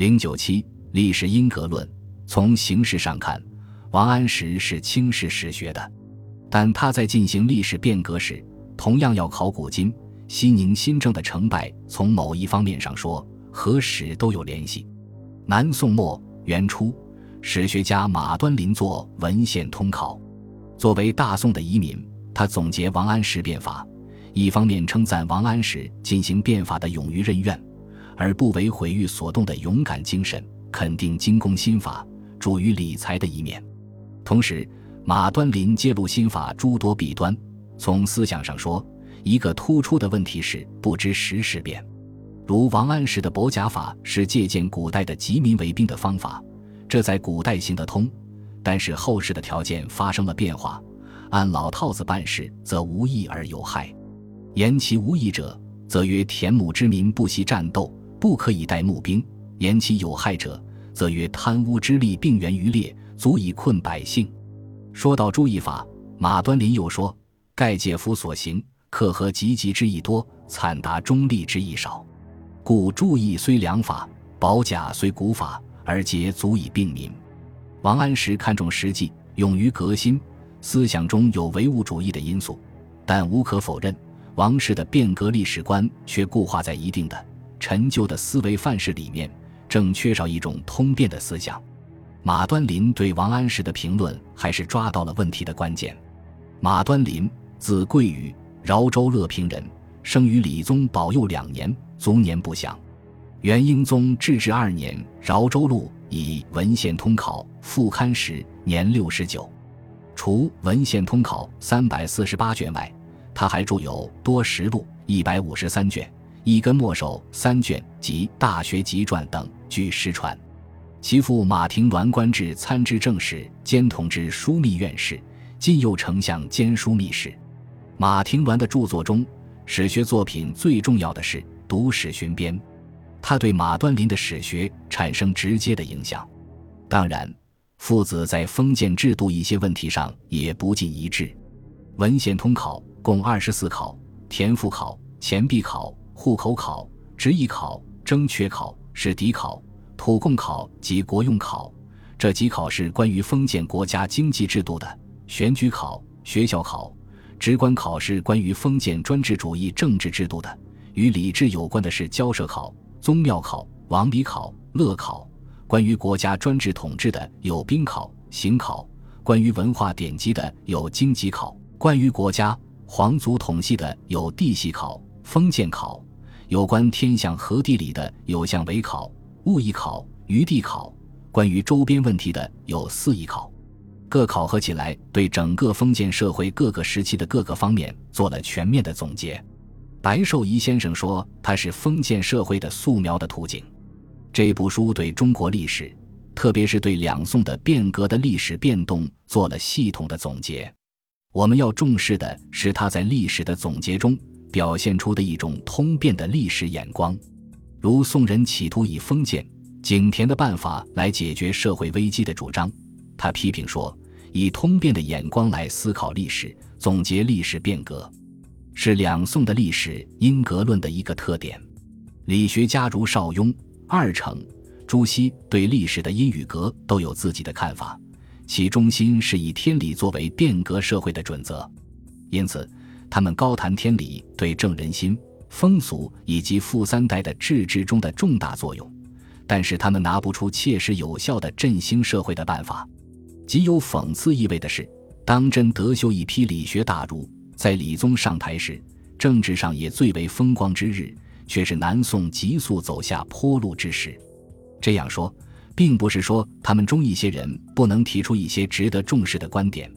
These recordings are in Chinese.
零九七历史因格论。从形式上看，王安石是轻视史学的，但他在进行历史变革时，同样要考古今。西宁新政的成败，从某一方面上说，和史都有联系。南宋末元初，史学家马端林作《文献通考》，作为大宋的遗民，他总结王安石变法，一方面称赞王安石进行变法的勇于任怨，而不为毁誉所动的勇敢精神，肯定精工心法、主于理财的一面。同时，马端林揭露心法诸多弊端，从思想上说。一个突出的问题是不知时事变，如王安石的薄甲法是借鉴古代的集民为兵的方法，这在古代行得通，但是后世的条件发生了变化，按老套子办事则无益而有害。言其无益者，则曰田亩之民不惜战斗，不可以带募兵；言其有害者，则曰贪污之力并源于列，足以困百姓。说到注意法，马端林又说：盖介夫所行。克和积极之意多，惨达中立之意少，故注意虽良法，保甲虽古法，而皆足以并民。王安石看重实际，勇于革新，思想中有唯物主义的因素，但无可否认，王氏的变革历史观却固化在一定的陈旧的思维范式里面，正缺少一种通变的思想。马端林对王安石的评论还是抓到了问题的关键。马端林，字贵宇。饶州乐平人，生于理宗保佑两年，卒年不详。元英宗至治二年，饶州路以《文献通考》复刊时，年六十九。除《文献通考》三百四十八卷外，他还著有《多实录》一百五十三卷，《一根墨守》三卷及《大学集传》等，据失传。其父马廷鸾官至参知政事兼同知枢密院事，晋右丞相兼枢密使。马廷鸾的著作中，史学作品最重要的是《读史寻编》，他对马端林的史学产生直接的影响。当然，父子在封建制度一些问题上也不尽一致。《文献通考》共二十四考：田赋考、钱币考、户口考、职役考、征缺考、史底考、土贡考及国用考。这几考是关于封建国家经济制度的；选举考、学校考。职官考是关于封建专制主义政治制度的，与礼制有关的是交涉考、宗庙考、王礼考、乐考；关于国家专制统治的有兵考、刑考；关于文化典籍的有经籍考；关于国家皇族统系的有地系考、封建考；有关天象和地理的有象为考、物意考、余地考；关于周边问题的有四义考。各考核起来，对整个封建社会各个时期的各个方面做了全面的总结。白寿仪先生说，它是封建社会的素描的图景。这部书对中国历史，特别是对两宋的变革的历史变动做了系统的总结。我们要重视的是他在历史的总结中表现出的一种通变的历史眼光，如宋人企图以封建井田的办法来解决社会危机的主张。他批评说。以通变的眼光来思考历史，总结历史变革，是两宋的历史因格论的一个特点。理学家如邵雍、二程、朱熹对历史的因与格都有自己的看法，其中心是以天理作为变革社会的准则，因此他们高谈天理对正人心、风俗以及富三代的治治中的重大作用，但是他们拿不出切实有效的振兴社会的办法。极有讽刺意味的是，当真德修一批理学大儒在理宗上台时，政治上也最为风光之日，却是南宋急速走下坡路之时。这样说，并不是说他们中一些人不能提出一些值得重视的观点，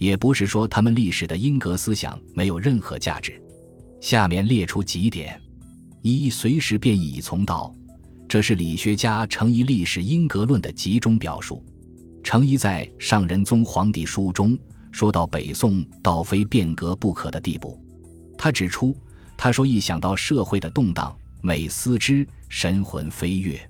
也不是说他们历史的因格思想没有任何价值。下面列出几点：一、随时变异以从道，这是理学家程颐历史因格论的集中表述。程颐在《上仁宗皇帝书》中说到北宋到非变革不可的地步。他指出，他说一想到社会的动荡，每思之神魂飞跃。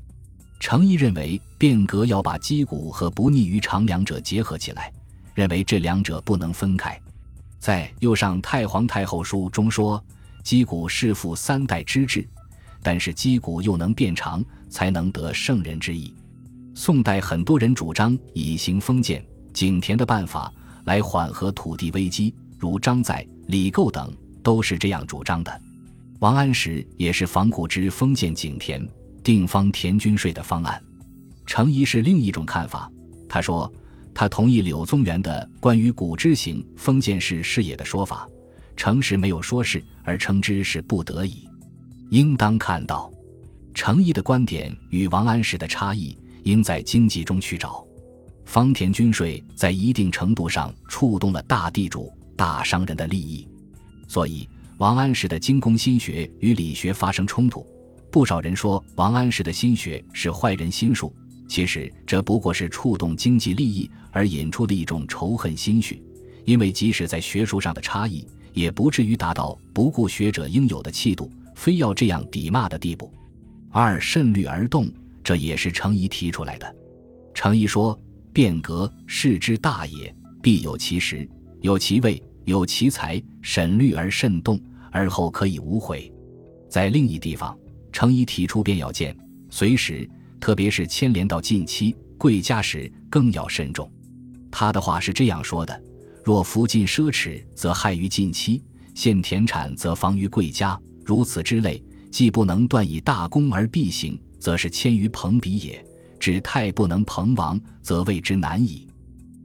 程颐认为变革要把击鼓和不逆于常两者结合起来，认为这两者不能分开。在《右上太皇太后书》中说，击鼓是复三代之制，但是击鼓又能变长，才能得圣人之意。宋代很多人主张以行封建、井田的办法来缓和土地危机，如张载、李构等都是这样主张的。王安石也是仿古之封建井田、定方田均税的方案。程颐是另一种看法，他说他同意柳宗元的关于古之行封建式视野的说法。程实没有说是，而称之是不得已，应当看到。程颐的观点与王安石的差异，应在经济中去找。方田均税在一定程度上触动了大地主、大商人的利益，所以王安石的精工心学与理学发生冲突。不少人说王安石的心学是坏人心术，其实这不过是触动经济利益而引出的一种仇恨心绪。因为即使在学术上的差异，也不至于达到不顾学者应有的气度，非要这样抵骂的地步。二慎虑而动，这也是程颐提出来的。程颐说：“变革事之大也，必有其时，有其位，有其才。审虑而慎动，而后可以无悔。”在另一地方，程颐提出便要见随时，特别是牵连到近期贵家时，更要慎重。他的话是这样说的。若服尽奢侈，则害于近期；现田产，则防于贵家。如此之类，既不能断以大功而必行，则是迁于朋比也。指太不能朋王，则谓之难矣。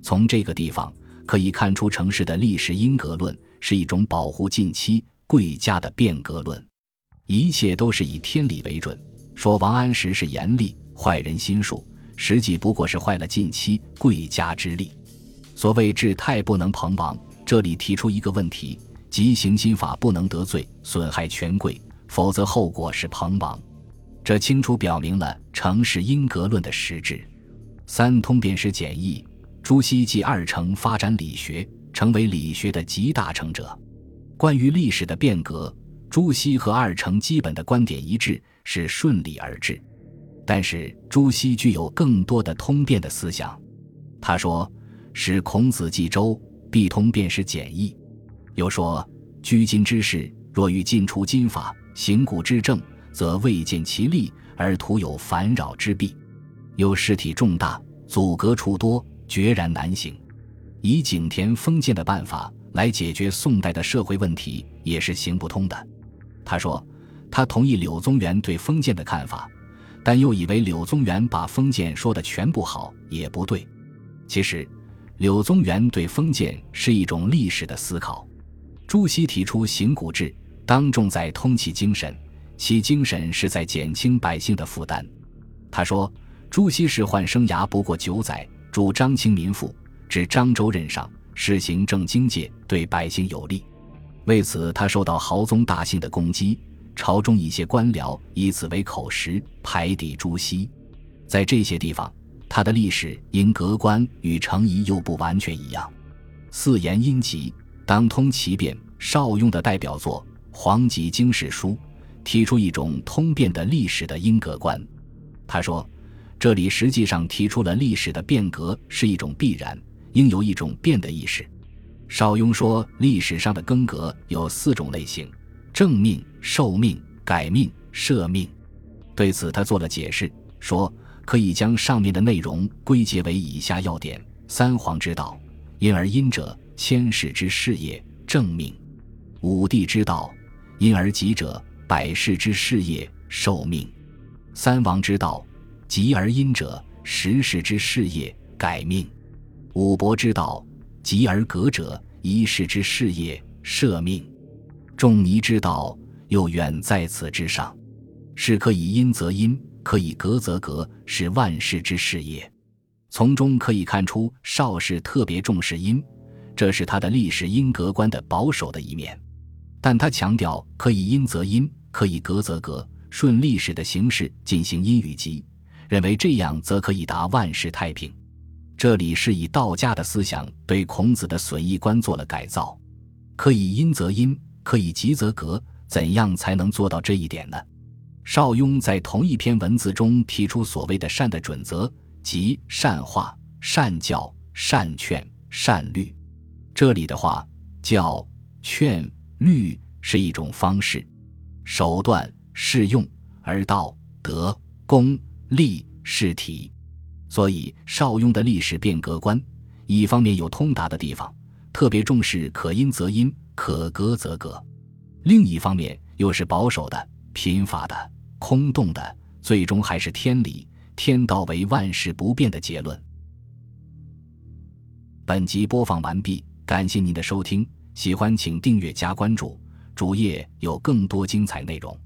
从这个地方可以看出，城市的历史因格论是一种保护近期贵家的变革论。一切都是以天理为准。说王安石是严厉坏人心术，实际不过是坏了近期贵家之力。所谓治太不能朋王，这里提出一个问题，即行心法不能得罪损害权贵，否则后果是朋王。这清楚表明了城市因格论的实质。三通便是简易，朱熹继二程发展理学，成为理学的集大成者。关于历史的变革，朱熹和二程基本的观点一致，是顺理而治。但是朱熹具有更多的通变的思想，他说。使孔子记周，必通便是简易。又说，居今之事，若欲尽除金法，行古之政，则未见其利，而徒有烦扰之弊。又事体重大，阻隔处多，决然难行。以井田封建的办法来解决宋代的社会问题，也是行不通的。他说，他同意柳宗元对封建的看法，但又以为柳宗元把封建说的全不好，也不对。其实。柳宗元对封建是一种历史的思考。朱熹提出行古制，当重在通其精神，其精神是在减轻百姓的负担。他说：“朱熹仕宦生涯不过九载，主张清民富，至漳州任上，施行政经界，对百姓有利。为此，他受到豪宗大姓的攻击，朝中一些官僚以此为口实，排抵朱熹。在这些地方。”他的历史因格观与程颐又不完全一样。四言音集当通其变，邵雍的代表作《黄极经世书》提出一种通变的历史的因格观。他说，这里实际上提出了历史的变革是一种必然，应有一种变的意识。邵雍说，历史上的更革有四种类型：正命、受命、改命、赦命。对此，他做了解释，说。可以将上面的内容归结为以下要点：三皇之道，因而因者，千世之事业，正命；五帝之道，因而吉者，百世之事业，受命；三王之道，吉而因者，十世之事业，改命；五伯之道，吉而革者，一世之事业，赦命；仲尼之道，又远在此之上，是可以因则因。可以革则革，是万世之事业。从中可以看出，邵氏特别重视因，这是他的历史因格观的保守的一面。但他强调可以因则因，可以革则革，顺历史的形式进行因与吉，认为这样则可以达万世太平。这里是以道家的思想对孔子的损益观做了改造。可以因则因，可以吉则格，怎样才能做到这一点呢？邵雍在同一篇文字中提出所谓的善的准则，即善化、善教、善劝、善律。这里的话，教、劝、律是一种方式、手段、适用，而道、德、功、利是体，所以邵雍的历史变革观，一方面有通达的地方，特别重视可因则因，可歌则歌；另一方面又是保守的、贫乏的、空洞的，最终还是天理、天道为万事不变的结论。本集播放完毕，感谢您的收听，喜欢请订阅加关注，主页有更多精彩内容。